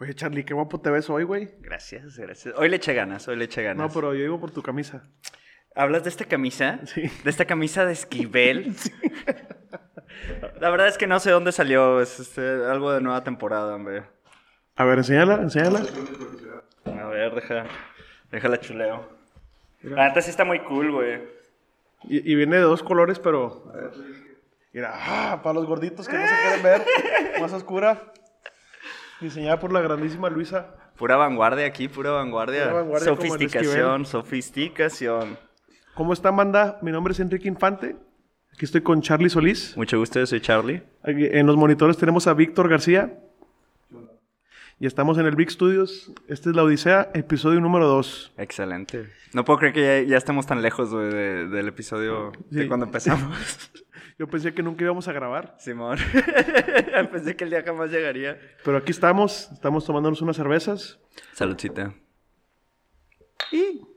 Oye, Charlie, qué guapo te ves hoy, güey. Gracias, gracias. Hoy le eché ganas, hoy le eché ganas. No, pero yo digo por tu camisa. ¿Hablas de esta camisa? Sí. ¿De esta camisa de esquivel? La verdad es que no sé dónde salió. Es este, algo de nueva temporada, hombre. A ver, enséñala, enséñala. A ver, deja, déjala chuleo. La neta sí está muy cool, güey. Y, y viene de dos colores, pero. a ver. Mira, ah, para los gorditos que no se quieren ver, más oscura. Diseñada por la grandísima Luisa. Pura vanguardia aquí, pura vanguardia. Pura sofisticación, sofisticación. ¿Cómo están, banda? Mi nombre es Enrique Infante. Aquí estoy con Charlie Solís. Mucho gusto, yo soy Charlie. Aquí en los monitores tenemos a Víctor García. Y estamos en el Big Studios. Esta es la Odisea, episodio número 2. Excelente. No puedo creer que ya, ya estemos tan lejos de- del episodio de Sí. cuando empezamos. Yo pensé que nunca íbamos a grabar. Simón. Pensé que el día jamás llegaría. Pero aquí estamos. Estamos tomándonos unas cervezas. Saludcita.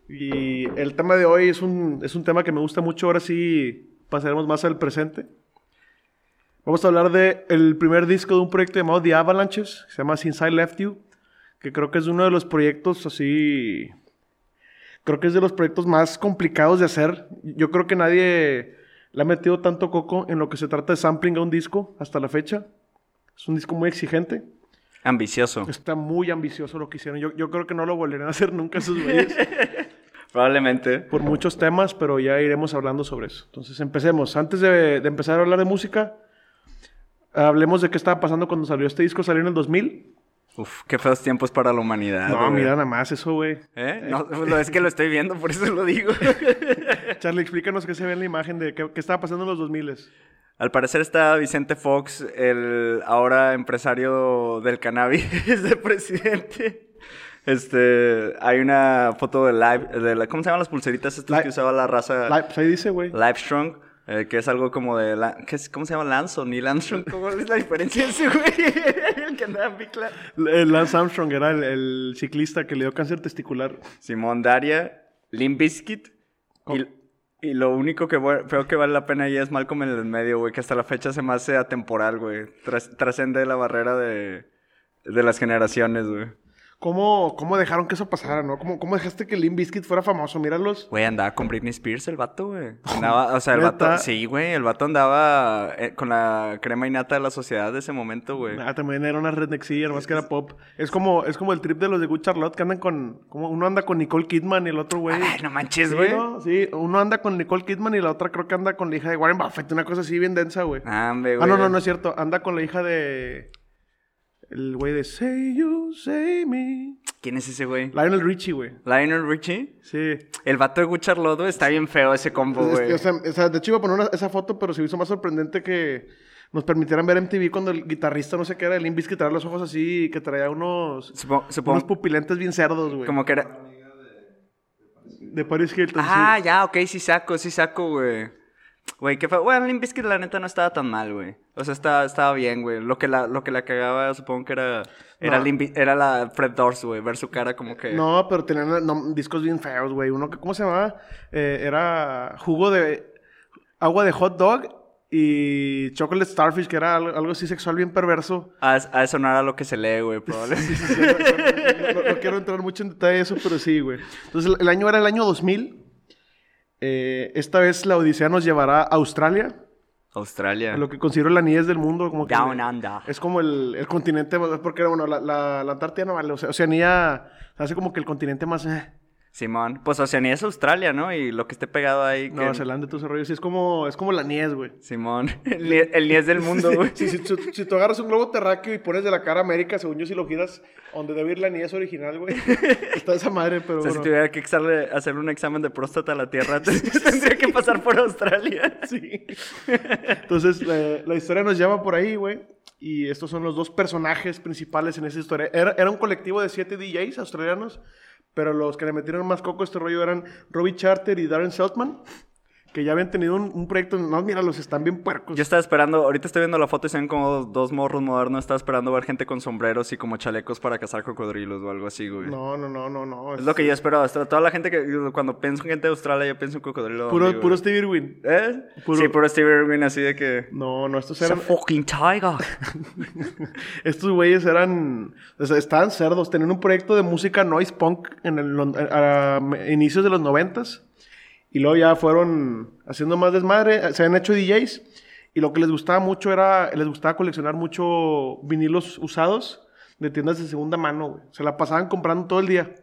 Y el tema de hoy es un, es un tema que me gusta mucho. Ahora sí pasaremos más al presente. Vamos a hablar de el primer disco de un proyecto llamado The Avalanches, que se llama Since I Left You, que creo que es uno de los proyectos así... Creo que es de los proyectos más complicados de hacer. Yo creo que nadie le ha metido tanto coco en lo que se trata de sampling a un disco hasta la fecha. Es un disco muy exigente. Ambicioso. Está muy ambicioso lo que hicieron. Yo, yo creo que no lo volverán a hacer nunca esos güeyes Probablemente. por muchos temas, pero ya iremos hablando sobre eso. Entonces empecemos. Antes de, de empezar a hablar de música, hablemos de qué estaba pasando cuando salió este disco. Salió en el 2000. Uf, qué feos tiempos para la humanidad. no, güey. mira nada más eso, güey. ¿Eh? No, lo- es que lo estoy viendo, por eso lo digo. Charlie, explícanos qué se ve en la imagen de qué, qué estaba pasando en los 2000. Al parecer está Vicente Fox, el ahora empresario del cannabis, de presidente. Este, hay una foto de live, de la, ¿cómo se llaman las pulseritas estas que usaba la raza? La- pues ahí dice, güey. Livestrong, eh, que es algo como de, la- ¿qué es, ¿cómo se llama? Lanson y Landstrong, ¿cómo es la diferencia ese güey? el que andaba en bicla. Lance Armstrong era el, el ciclista que le dio cáncer testicular. Simón Daria, Limp Bizkit y, y lo único que veo que vale la pena ahí es Malcolm en el medio, güey, que hasta la fecha se me hace atemporal, güey. Tras- trascende la barrera de, de las generaciones, güey. ¿Cómo, ¿Cómo dejaron que eso pasara, no? ¿Cómo, cómo dejaste que Limp Bizkit fuera famoso? Míralos. Güey, andaba con Britney Spears el vato, güey. Andaba, o sea, el vato, sí, güey, el vato andaba eh, con la crema innata de la sociedad de ese momento, güey. Ah, también era una rednexilla, nomás que era pop. Es como, es como el trip de los de Good Charlotte que andan con. Como uno anda con Nicole Kidman y el otro güey. Ay, no manches, Sí, güey. ¿no? Sí, uno anda con Nicole Kidman y la otra creo que anda con la hija de Warren Buffett, una cosa así bien densa, güey. Ah, hombre, Ah, güey. no, no, no es cierto. Anda con la hija de. El güey de Say You, Say Me. ¿Quién es ese güey? Lionel Richie, güey. Lionel Richie. Sí. El vato de güey, está bien feo ese combo, Este, güey. o, sea, o sea, de hecho iba a poner una- esa foto, pero se me hizo más sorprendente que nos permitieran ver MTV cuando el guitarrista, no sé qué era, el Limbis que traía los ojos así y que traía unos, supongo unos pupilentes bien cerdos, güey. como que era... De Paris Hilton. Ah, sí. ya, ok, sí saco, sí saco, güey. Güey, qué fue. Bueno, Limp Bizkit la neta no estaba tan mal, güey. O sea, estaba, estaba bien, güey. Lo que la, lo que la cagaba, supongo que era. Era, No. Limp era la Fred Durst, güey. Ver su cara como que. No, pero tenían no, discos bien feos, güey. Uno que, ¿cómo se llamaba? Eh, era jugo de. Agua de hot dog y chocolate starfish, que era algo, algo así sexual bien perverso. A, a eso no era lo que se lee, güey, probablemente. Sí, sí, sí, no quiero entrar mucho en detalle de eso, pero sí, güey. Entonces, el, el año era el año 2000. Eh, esta vez la Odisea nos llevará a Australia, Australia. lo que considero la niñez del mundo. Como que Down under. Es como el, el continente, porque bueno, la, la, la Antártida no vale, o sea, Oceanía se hace como que el continente más... eh, Simón. Pues Oceanía es Australia, ¿no? Y lo que esté pegado ahí. que- Nueva Zelanda y todo ese rollo, sí, es como, es como la niez, güey. Simón. El, el del mundo, güey. Sí, si, si, si tú agarras un globo terráqueo y pones de la cara América, según yo, si lo giras donde debe ir la niez original, güey. Está esa madre, pero O sea, si bueno. tuviera que exarle- hacerle un examen de próstata a la Tierra, tendría que pasar por Australia. Sí. Entonces, la, la historia nos lleva por ahí, güey. Y estos son los dos personajes principales en esa historia. Era, era un colectivo de siete DJs australianos, pero los que le metieron más coco a este rollo eran Robbie Charter y Darren Seltman, que ya habían tenido un, un proyecto. No, mira, los están bien puercos. Yo estaba esperando, ahorita estoy viendo la foto y se ven como dos, morros modernos. Estaba esperando ver gente con sombreros y como chalecos para cazar cocodrilos o algo así, güey. No, no, no, no, no. Es lo que yo espero. Hasta Toda la gente que, cuando pienso en gente de Australia, yo pienso en cocodrilo. Puro, puro Steve Irwin. ¿Eh? puro- Sí, puro Steve Irwin, así de que. No, no, estos eran. fucking tiger. Estos güeyes eran. O sea, estaban cerdos. Tenían un proyecto de música noise punk en el, a, a inicios de los noventas. Y luego ya fueron haciendo más desmadre. Se han hecho DJs. Y lo que les gustaba mucho era. Les gustaba coleccionar mucho vinilos usados de tiendas de segunda mano, güey. Se la pasaban comprando todo el día.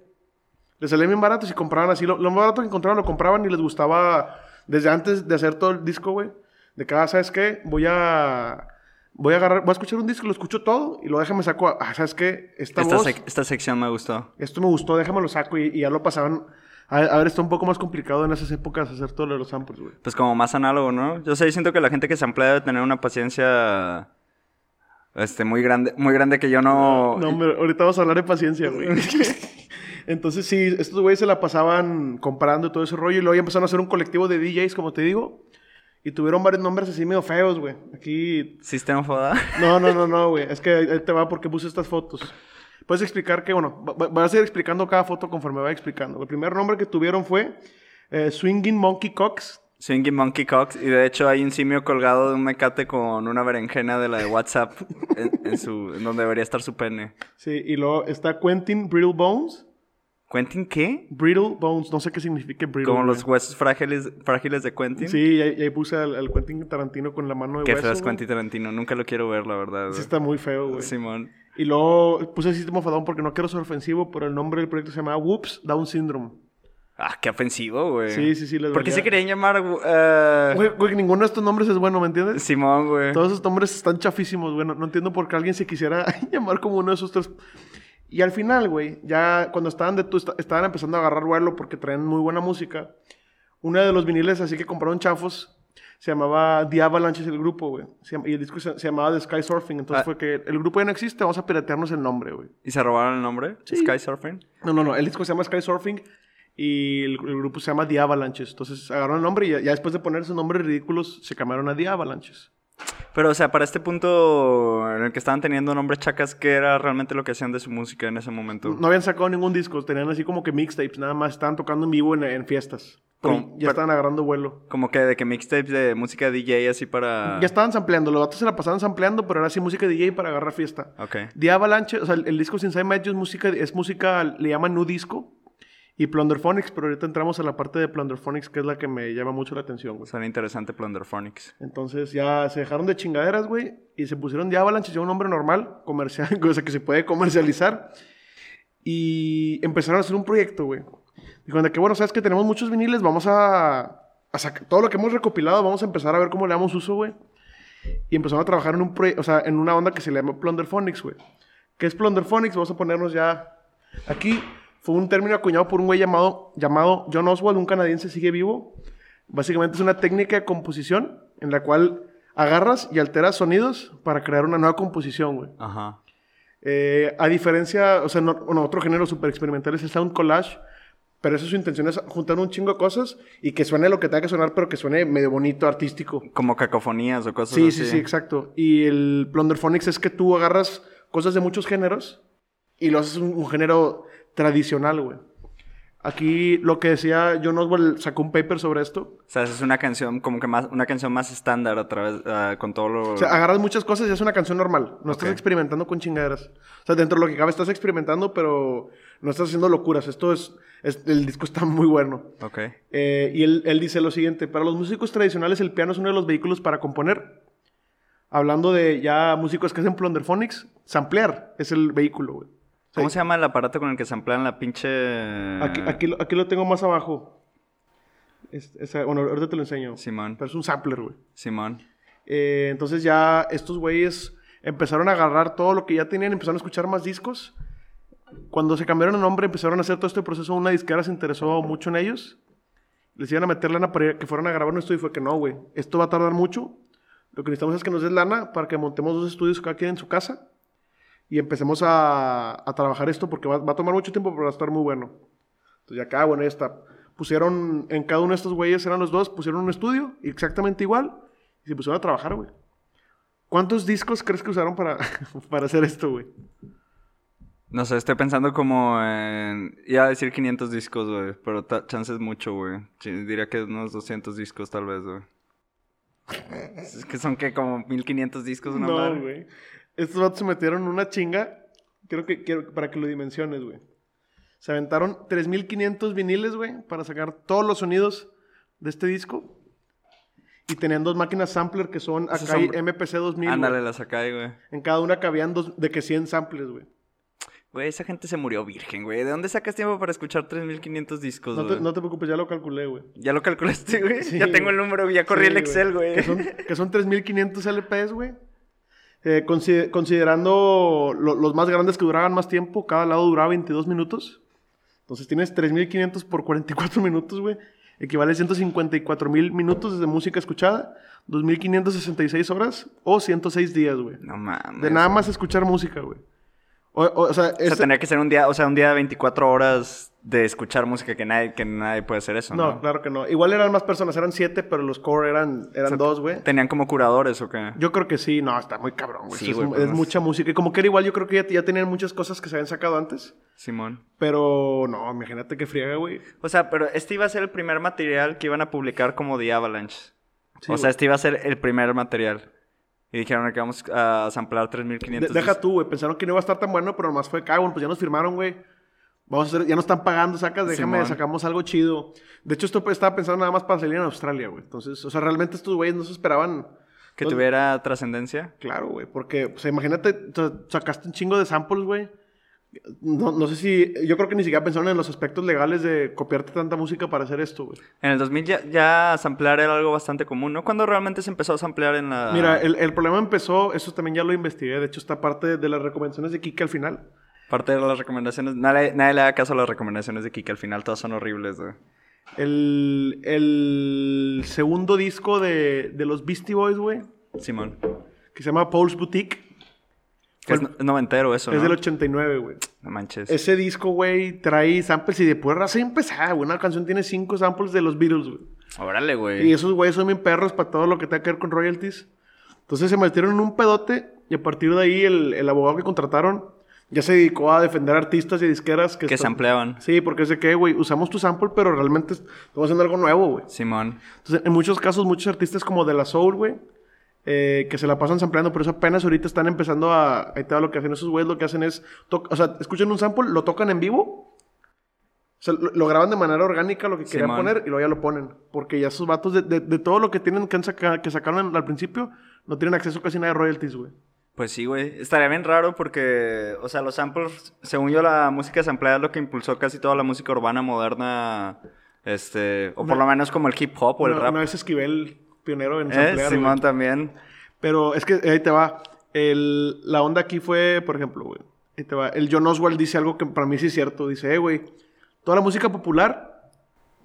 Les salían bien baratos y compraban así. Lo, lo más barato que encontraban lo compraban y les gustaba. Desde antes de hacer todo el disco, güey. De cada, ¿sabes qué? Voy a. Voy a agarrar, voy a escuchar un disco, lo escucho todo y lo déjame saco. a- Ah, ¿sabes qué? Esta, Esta, voz, sec- esta sección me gustó. esto me gustó, déjame lo saco y, y ya lo pasaban. A, a ver, está un poco más complicado en esas épocas hacer todo lo de los samples, güey. Pues como más análogo, ¿no? Yo sé, siento que la gente que se emplea debe tener una paciencia. Este, muy grande, muy grande que yo no. No, hombre, ahorita vamos a hablar de paciencia, güey. Entonces, sí, estos güeyes se la pasaban comprando y todo ese rollo. Y luego ya empezaron a hacer un colectivo de DJs, como te digo. Y tuvieron varios nombres así medio feos, güey. Aquí Sistema Foda. No, no, no, no, güey. Es que ahí te va porque puse estas fotos. Puedes explicar que, bueno, va- va- vas a ir explicando cada foto conforme vaya explicando. El primer nombre que tuvieron fue eh, Swinging Monkey Cox. Swinging Monkey Cox. Y de hecho hay un simio colgado de un mecate con una berenjena de la de WhatsApp en, en su, en donde debería estar su pene. Sí, y luego está Quentin Brittle Bones. ¿Quentin qué? Brittle Bones, no sé qué significa Brittle. Como los huesos frágiles, frágiles de Quentin. Sí, y ahí, y ahí puse al, al Quentin Tarantino con la mano de Qué hueso. feo es. Quentin Tarantino. Nunca lo quiero ver, la verdad. Sí güey. está muy feo, güey. Simón. Y luego puse Sistema Fadón porque no quiero ser ofensivo, pero el nombre del proyecto se llama Whoops Down Syndrome. Ah, qué ofensivo, güey. Sí, sí, sí, les ¿Por qué se querían llamar eh, Güey, güey, ninguno de estos nombres es bueno, ¿me entiendes? Simón, güey? Todos esos nombres están chafísimos, güey. No, no entiendo por qué alguien se quisiera llamar como uno de esos tres. Y al final, güey, ya cuando estaban de tú, estaban empezando a agarrar vuelo porque traían muy buena música. Uno de los viniles así que compraron chafos se llamaba The Avalanche, el grupo, güey. Y el disco se, se llamaba The Sky Surfing. Entonces Ah. fue que el grupo ya no existe, vamos a piratearnos el nombre, güey. ¿Y se robaron el nombre? Sí. Sky Surfing. No, no, no. El disco se llama Sky Surfing y el, el grupo se llama The Avalanches. Entonces agarraron el nombre y ya, ya después de poner esos nombres ridículos se cambiaron a The Avalanches. Pero, o sea, para este punto en el que estaban teniendo nombres chacas, ¿qué era realmente lo que hacían de su música en ese momento? No habían sacado ningún disco, tenían así como que mixtapes, nada más estaban tocando en vivo en, en fiestas. ¿Cómo? ya estaban agarrando vuelo. Como que de que mixtapes de música DJ así para... Ya estaban sampleando, los datos se la pasaban sampleando, pero era así música DJ para agarrar fiesta. Ok. The Avalanche, o sea, el, el disco Inside Magic es música, es música, le llaman nu disco. Y Plunderphonics, pero ahorita entramos a la parte de Plunderphonics, que es la que me llama mucho la atención, güey. Suena interesante Plunderphonics. Entonces ya se dejaron de chingaderas, güey, y se pusieron de Avalanche, ya un nombre normal, comercial, o sea, que se puede comercializar. Y empezaron a hacer un proyecto, güey. Dijeron de que, bueno, sabes que tenemos muchos viniles, vamos a, a sacar todo lo que hemos recopilado, vamos a empezar a ver cómo le damos uso, güey. Y empezaron a trabajar en un proyecto, o sea, en una onda que se le llama Plunderphonics, güey. ¿Qué es Plunderphonics? Vamos a ponernos ya aquí. Fue un término acuñado por un güey llamado, llamado John Oswald, un canadiense, sigue vivo. Básicamente es una técnica de composición en la cual agarras y alteras sonidos para crear una nueva composición, güey. Ajá. Eh, a diferencia, o sea, no, otro género súper experimental es el sound collage, pero eso su intención es juntar un chingo de cosas y que suene lo que tenga que sonar, pero que suene medio bonito, artístico. Como cacofonías o cosas Sí, así. sí, sí, exacto. Y el Plunderphonics es que tú agarras cosas de muchos géneros y lo haces un, un género tradicional, güey. Aquí lo que decía John Oswald sacó un paper sobre esto. O sea, es una canción como que más... Una canción más estándar a través... ah, con todo lo... O sea, agarras muchas cosas y es una canción normal. No estás experimentando con chingaderas. O sea, dentro de lo que cabe estás experimentando, pero no estás haciendo locuras. Esto es... es- el disco está muy bueno. Ok. Eh, y él, él dice lo siguiente, para los músicos tradicionales el piano es uno de los vehículos para componer. Hablando de ya músicos que hacen plunderphonics, samplear es el vehículo, güey. ¿Cómo se llama el aparato con el que se amplían la pinche... Aquí, aquí, lo- aquí lo tengo más abajo. Es- bueno, ahorita te lo enseño. Simón. Pero es un sampler, güey. Simón. Eh, entonces ya estos güeyes empezaron a agarrar todo lo que ya tenían, empezaron a escuchar más discos. Cuando se cambiaron el nombre, empezaron a hacer todo este proceso. Una disquera se interesó mucho en ellos. Les iban a meter lana para que fueran a grabar un estudio y fue que no, güey. Esto va a tardar mucho. Lo que necesitamos es que nos des lana para que montemos dos estudios cada quien en su casa y empecemos a, a trabajar esto porque va, va a tomar mucho tiempo, pero va a estar muy bueno. Entonces ya acá, bueno, ya está. pusieron, en cada uno de estos güeyes eran los dos, pusieron un estudio exactamente igual y se pusieron a trabajar, güey. ¿Cuántos discos crees que usaron para, para hacer esto, güey? No sé, estoy pensando como en... Iba a decir 500 discos, güey, pero chance es mucho, güey. Diría que unos 200 discos tal vez, güey. Es que son que como 1500 discos una no, madre. güey. Estos vatos se metieron una chinga. Creo que quiero para que lo dimensiones, güey. Se aventaron 3500 viniles, güey, para sacar todos los sonidos de este disco. Y tenían dos máquinas sampler que son Esos Akai son- MPC 2000. Ándale, las Sakai, güey. En cada una cabían dos, de que 100 samples, güey. Güey, esa gente se murió virgen, güey. ¿De dónde sacas tiempo para escuchar 3500 discos, No güey? te, no te preocupes, ya lo calculé, güey. ¿Ya lo calculaste, güey? Sí, ya tengo el número, ya corrí Sí, el Excel, güey. Que son, que son 3500 LPs, güey. Eh, consi- considerando lo- los más grandes que duraban más tiempo, cada lado duraba 22 minutos. Entonces tienes 3500 por 44 minutos, güey. Equivale a 154 mil minutos de música escuchada, 2566 horas o 106 días, güey. No mames. De nada más escuchar música, güey. O, o- o sea, O sea, tendría que ser un día, o sea, un día de 24 horas de escuchar música que nadie, que nadie puede hacer eso, ¿no? no, claro que no. Igual eran más personas, eran siete, pero los core eran, eran dos, güey. ¿Tenían como curadores o qué? Yo creo que sí, no, está muy cabrón, güey. Sí, es, pero es no es- mucha música. Y como que era igual, yo creo que ya, ya tenían muchas cosas que se habían sacado antes. Simón. Pero no, imagínate que friega, güey. O sea, pero este iba a ser el primer material que iban a publicar como The Avalanche. Sí, o sea, este iba a ser el primer material. Y dijeron que vamos a samplar De- 3500. deja tú, güey. Pensaron que no iba a estar tan bueno, pero nomás fue, cabrón, pues ya nos firmaron, güey. Vamos a hacer, ya nos están pagando, sacas, déjame, Simón. sacamos algo chido. De hecho, esto pues, estaba pensando nada más para salir en Australia, güey. Entonces, o sea, realmente estos güeyes no se esperaban. Que tuviera trascendencia. Claro, güey, porque, o sea, imagínate, sacaste un chingo de samples, güey. No, no sé si, yo creo que ni siquiera pensaron en los aspectos legales de copiarte tanta música para hacer esto, güey. En el 2000 ya, ya samplear era algo bastante común, ¿no? Cuando realmente se empezó a samplear en la... Mira, el, el problema empezó, eso también ya lo investigué, de hecho está parte de las recomendaciones de Kike al final. Parte de las recomendaciones... Nadie, nadie le da caso a las recomendaciones de Kike. Al final todas son horribles, güey. El, el segundo disco de, de los Beastie Boys, güey, Simón. que se llama Paul's Boutique, Que es, no- es noventero eso, es ¿no? del 89, güey. No manches. Ese disco, güey, trae samples y de pura raza empezada, güey. Una canción tiene cinco samples de los Beatles, güey. Órale, güey. Y esos güeyes son bien perros para todo lo que tenga que ver con royalties. Entonces se metieron en un pedote y a partir de ahí el, el abogado que contrataron ya se dedicó a defender artistas y disqueras que... Que están- sampleaban. Sí, porque es de que, güey, usamos tu sample, pero realmente estamos haciendo algo nuevo, güey. Simón. Entonces, en muchos casos, muchos artistas como de la Soul, güey, eh, que se la pasan sampleando, pero eso apenas ahorita están empezando a... Ahí te va lo que hacen esos güeyes, lo que hacen es... O sea, escuchan un sample, lo tocan en vivo. O sea, lo, lo graban de manera orgánica, lo que querían Simón. poner, y luego ya lo ponen. Porque ya esos vatos, de, de- de todo lo que tienen que, han saca- que sacaron al principio, no tienen acceso casi nada de royalties, güey. Pues sí, güey. Estaría bien raro porque, o sea, los samples, según yo, la música sampleada es lo que impulsó casi toda la música urbana moderna, este, o por lo menos como el hip hop o el Una, rap. una vez Esquivel, pionero en Eh, samplear, güey. Simón también. Pero es que ahí te va. El- la onda aquí fue, por ejemplo, güey. Ahí te va. El John Oswald dice algo que para mí sí es cierto. Dice, eh, güey, toda la música popular,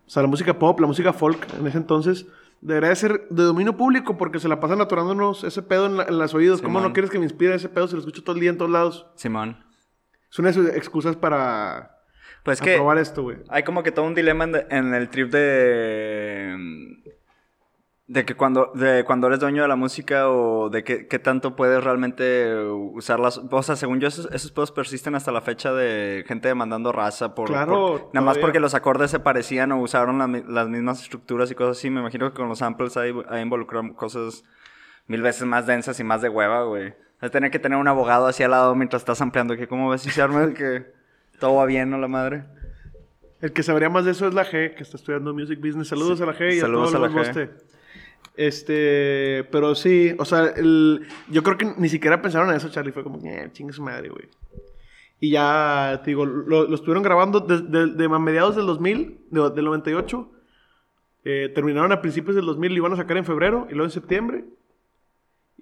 o sea, la música pop, la música folk en ese entonces, debería de ser de dominio público porque se la pasan atorándonos ese pedo en, la- en los oídos. ¿Cómo no quieres que me inspire ese pedo si lo escucho todo el día en todos lados? Simón. Es una de sus excusas para Pues que esto, güey. hay como que todo un dilema en, en el trip de... De que cuando, de cuando eres dueño de la música o de qué, qué tanto puedes realmente usarlas. O sea, según yo, esos, esos pedos persisten hasta la fecha de gente demandando raza por... Claro, por- nada más porque los acordes se parecían o usaron la las mismas estructuras y cosas así. Me imagino que con los samples hay, hay involucrado cosas mil veces más densas y más de hueva, güey. O tener que tener un abogado así al lado mientras estás ampliando. Que ¿Cómo ves si se arma que todo va bien, no la madre? El que sabría más de eso es la G, que está estudiando Music Business. Saludos Sí, a la G y saludos a todos a la los G. boste. Este, pero sí, o sea, el, yo creo que ni siquiera pensaron en eso, Charlie. Fue como, eh, chingue su madre, güey. Y ya, te digo, lo, estuvieron grabando desde de, mediados del 2000, de- del 98. Eh, terminaron a principios del 2000, lo iban a sacar en febrero y luego en septiembre.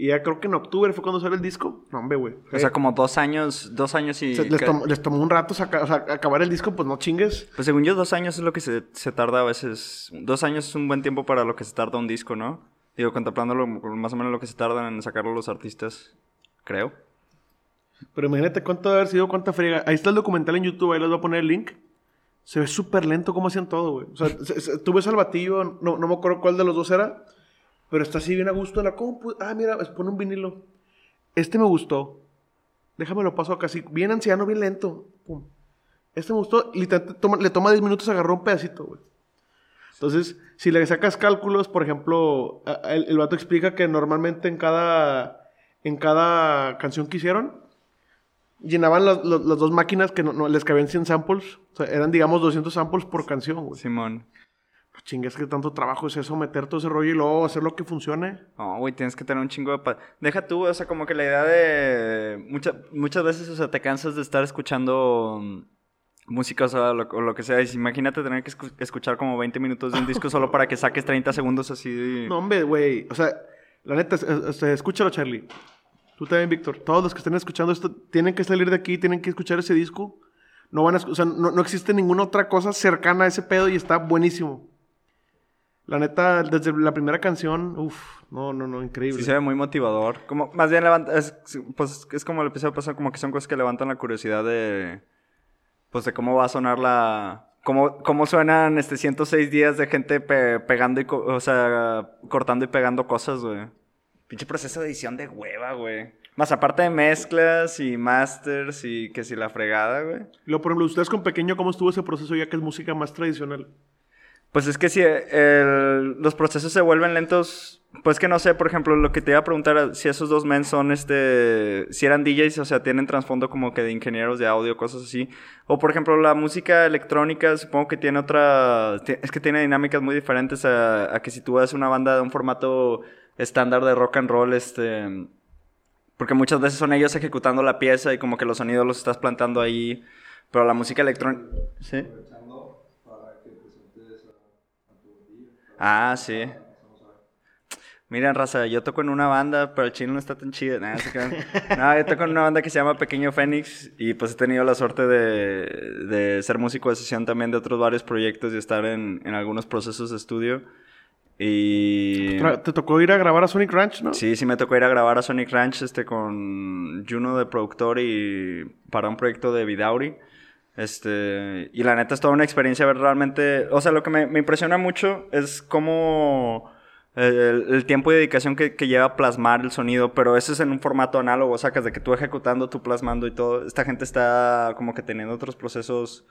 Y ya creo que en octubre fue cuando sale el disco. No, hombre, güey. O sea, como dos años, dos años y... O sea, les, tomó, les tomó un rato saca- o sea, acabar el disco, pues no chingues. Pues según yo, dos años es lo que se, se tarda a veces. Dos años es un buen tiempo para lo que se tarda un disco, ¿no? Digo, contemplándolo más o menos lo que se tardan en sacarlo los artistas, creo. Pero imagínate cuánto debe haber sido, cuánta friega. Ahí está el documental en YouTube, ahí les voy a poner el link. Se ve súper lento cómo hacían todo, güey. O sea, se- se- tú ves al batillo, no, no me acuerdo cuál de los dos era, pero está así bien a gusto en la compu. Ah, mira, pone un vinilo. Este me gustó. Déjame lo paso acá, así, bien anciano, bien lento. Pum. Este me gustó. Literalmente toma- le toma 10 minutos agarró un pedacito, güey. Entonces, si le sacas cálculos, por ejemplo, el, el vato explica que normalmente en cada, en cada canción que hicieron, llenaban las, las- las dos máquinas que no, no- les cabían 100 samples. O sea, eran, digamos, 200 samples por canción, güey. Simón. Pues chingas que tanto trabajo es eso, meter todo ese rollo y luego hacer lo que funcione. No, güey, tienes que tener un chingo de... pa- Deja tú, o sea, como que la idea de... mucha- muchas veces, o sea, te cansas de estar escuchando mm, música, o sea, lo, o lo que sea. Y imagínate tener que escu- escuchar como 20 minutos de un disco solo para que saques 30 segundos así de... No, hombre, güey. O sea, la neta, es- es- escúchalo, Charlie. Tú también, Víctor. Todos los que estén escuchando esto tienen que salir de aquí, tienen que escuchar ese disco. No van a, o sea, no, no existe ninguna otra cosa cercana a ese pedo y está buenísimo. La neta, desde la primera canción, uff, no, no, no, increíble. Sí se ve muy motivador. Como, más bien levanta, es, pues es como el episodio pasado, como que son cosas que levantan la curiosidad de, pues de cómo va a sonar la, cómo, cómo suenan este 106 días de gente pe- pegando y, o sea, cortando y pegando cosas, güey. Pinche proceso de edición de hueva, güey. Más aparte de mezclas y masters y que si la fregada, güey. Luego, por ejemplo, ustedes con Pequeño, ¿cómo estuvo ese proceso ya que es música más tradicional? Pues es que si el- los procesos se vuelven lentos, pues que no sé, por ejemplo, lo que te iba a preguntar, si esos dos men son, este, si eran DJs, o sea, tienen trasfondo como que de ingenieros de audio, cosas así. O por ejemplo, la música electrónica, supongo que tiene otra, es que tiene dinámicas muy diferentes a, a que si tú haces una banda de un formato estándar de rock and roll, este, porque muchas veces son ellos ejecutando la pieza y como que los sonidos los estás plantando ahí, pero la música electrónica, ¿sí? Ah, sí. Miren, raza, yo toco en una banda, pero el chino no está tan chido. Nah, no, yo toco en una banda que se llama Pequeño Fénix y pues he tenido la suerte de, de ser músico de sesión también de otros varios proyectos y estar en, en algunos procesos de estudio. Y... Te tocó ir a grabar a Sonic Ranch, ¿no? Sí, sí me tocó ir a grabar a Sonic Ranch este, con Juno de productor y para un proyecto de Vidauri. Este, y la neta es toda una experiencia ver realmente, o sea, lo que me, me impresiona mucho es cómo el, el tiempo y dedicación que, que lleva plasmar el sonido, pero eso es en un formato análogo, sacas de que tú ejecutando, tú plasmando y todo. Esta gente está como que teniendo otros procesos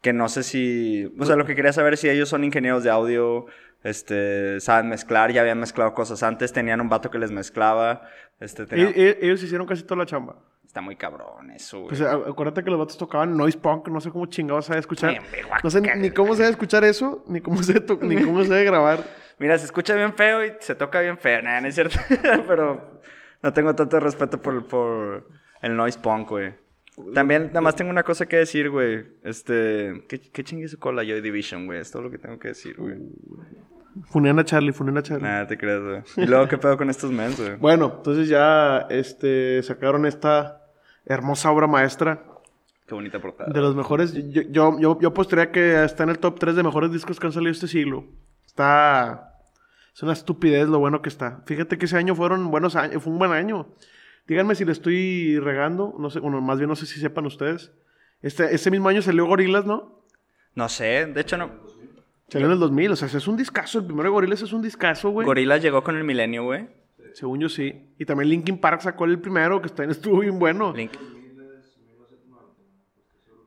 que no sé si, o sea, lo que quería saber es si ellos son ingenieros de audio, este, saben mezclar, ya habían mezclado cosas antes, tenían un vato que les mezclaba, este, tenían- e- ellos hicieron casi toda la chamba. Está muy cabrón eso, güey. Pues acuérdate que los vatos tocaban noise punk, no sé cómo chingados sabe escuchar. Bien, No sé ni, cómo se debe escuchar eso, ni cómo se, to- ni cómo se debe grabar. Mira, se escucha bien feo y se toca bien feo, nada, no es cierto, pero no tengo tanto respeto por, por el noise punk, güey. También, nada más tengo una cosa que decir, güey. Este, ¿qué, qué chingue su cola Joy Division, güey? Es todo lo que tengo que decir, güey. Funean a Charlie, funean a Charlie. Nada, te creas, güey. Y luego, ¿qué pedo con estos mens, güey? Bueno, entonces ya este, sacaron esta hermosa obra maestra Qué bonita portada. de los mejores. Yo, yo, yo, yo apostaría que está en el top 3 de mejores discos que han salido este siglo. Está. Es una estupidez lo bueno que está. Fíjate que ese año fueron buenos años, fue un buen año. Díganme si le estoy regando, no sé, bueno, más bien no sé si sepan ustedes. Este, ese mismo año salió Gorilas, ¿no? No sé, de hecho no. Salió en el 2000, o sea, es un discazo. El primero de Gorilas es un discazo, güey. Gorillaz llegó con el milenio, güey. Según yo sí. Y también Linkin Park sacó el primero, que también estuvo bien bueno. Link.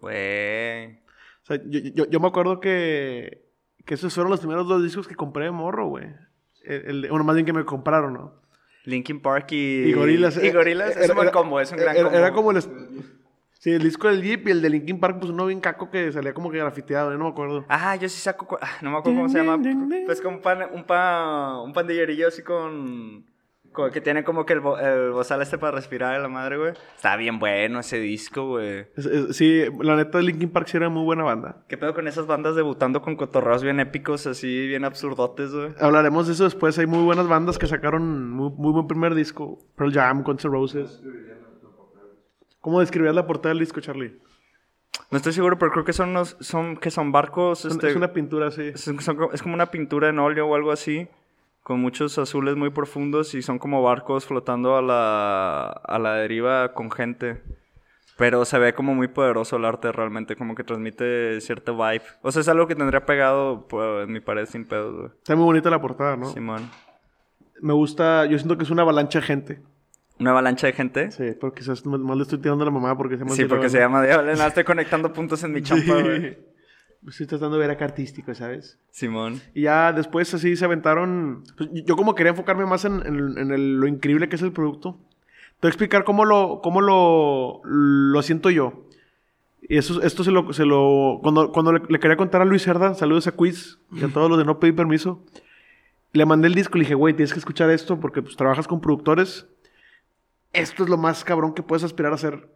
Güey. O sea, yo, yo, yo me acuerdo que, que esos fueron los primeros dos discos que compré de morro, güey. El, el bueno, más bien que me compraron, ¿no? Linkin Park y... Y Gorilas. Y Gorillaz es un buen combo, es un gran combo. Era como el... Sí, el disco del Jeep y el de Linkin Park, pues uno bien caco que salía como que grafiteado, yo no me acuerdo. Ah, yo sí saco... ah, no me acuerdo cómo se llama. Pues con un pan, un pan, un pandillerillo así con... con- que tiene como que el, bo- el bozal este para respirar la madre, güey. Está bien bueno ese disco, güey. Es- es- sí, la neta Linkin Park sí era muy buena banda. ¿Qué pedo con esas bandas debutando con cotorreos bien épicos, así, bien absurdotes, güey? Hablaremos de eso después. Hay muy buenas bandas que sacaron muy, muy buen primer disco. Pearl Jam, Guns N' Roses. ¿Cómo describías la portada del disco, Charlie? No estoy seguro, pero creo que son unos, son, que son barcos, este... Es una pintura así. Es, son co- es como una pintura en óleo o algo así, con muchos azules muy profundos y son como barcos flotando a la, a la deriva con gente. Pero se ve como muy poderoso el arte realmente, como que transmite cierta vibe. O sea, es algo que tendría pegado pues, en mi pared sin güey. Está muy bonita la portada, ¿no? Simón. Me gusta, yo siento que es una avalancha de gente. ¿Una avalancha de gente? Sí, porque quizás más le estoy tirando a la mamá porque se llama Sí, porque se llama Diablo. Estoy conectando puntos en mi champa, güey. Estoy tratando de ver acá artístico, ¿sabes? Simón. Y ya después así se aventaron. pues, yo como quería enfocarme más en, en- en el- lo increíble que es el producto. Te voy a explicar cómo lo, cómo lo, lo siento yo. Y eso, esto se lo, se lo cuando, cuando le, le quería contar a Luis Cerda, saludos a Quiz y a todos los de No Pedí Permiso. Le mandé el disco y le dije, güey, tienes que escuchar esto porque pues trabajas con productores. Esto es lo más cabrón que puedes aspirar a hacer.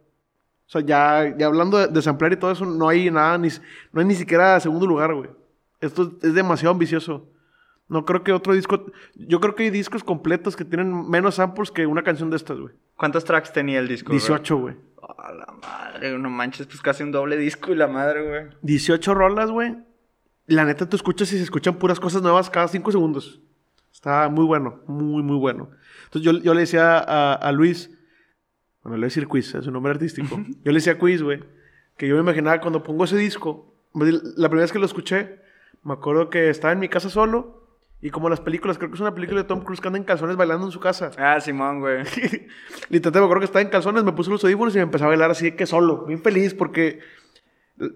O sea, ya, ya hablando de, de y todo eso, no hay nada, ni, no hay ni siquiera segundo lugar, güey. Esto es demasiado ambicioso. No creo que otro disco. Yo creo que hay discos completos que tienen menos samples que una canción de estas, güey. ¿Cuántos tracks tenía el disco? güey? 18, güey. A la madre, no manches, pues casi un doble disco y la madre, güey. 18 rolas, güey. La neta, tú escuchas y se escuchan puras cosas nuevas cada 5 segundos. Está muy bueno, muy, muy bueno. Entonces yo, yo le decía a, a Luis, bueno, le voy a decir Quiz, es su nombre artístico. yo le decía a Quiz, güey, que yo me imaginaba cuando pongo ese disco, la primera vez que lo escuché, me acuerdo que estaba en mi casa solo y como las películas, creo que es una película de Tom Cruise que anda en calzones bailando en su casa. Ah, Simón, güey. Literalmente me acuerdo que estaba en calzones, me puse los audífonos y me empecé a bailar así que solo, bien feliz, porque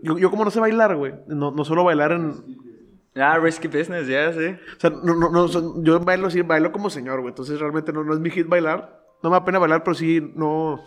yo, yo como no sé bailar, güey, no, no solo bailar en... Ah, Risky Business, ya, sí. O sea, no, no, no, yo bailo así, bailo como señor, güey, entonces realmente no, no es mi hit bailar. No me da pena bailar, pero sí, no...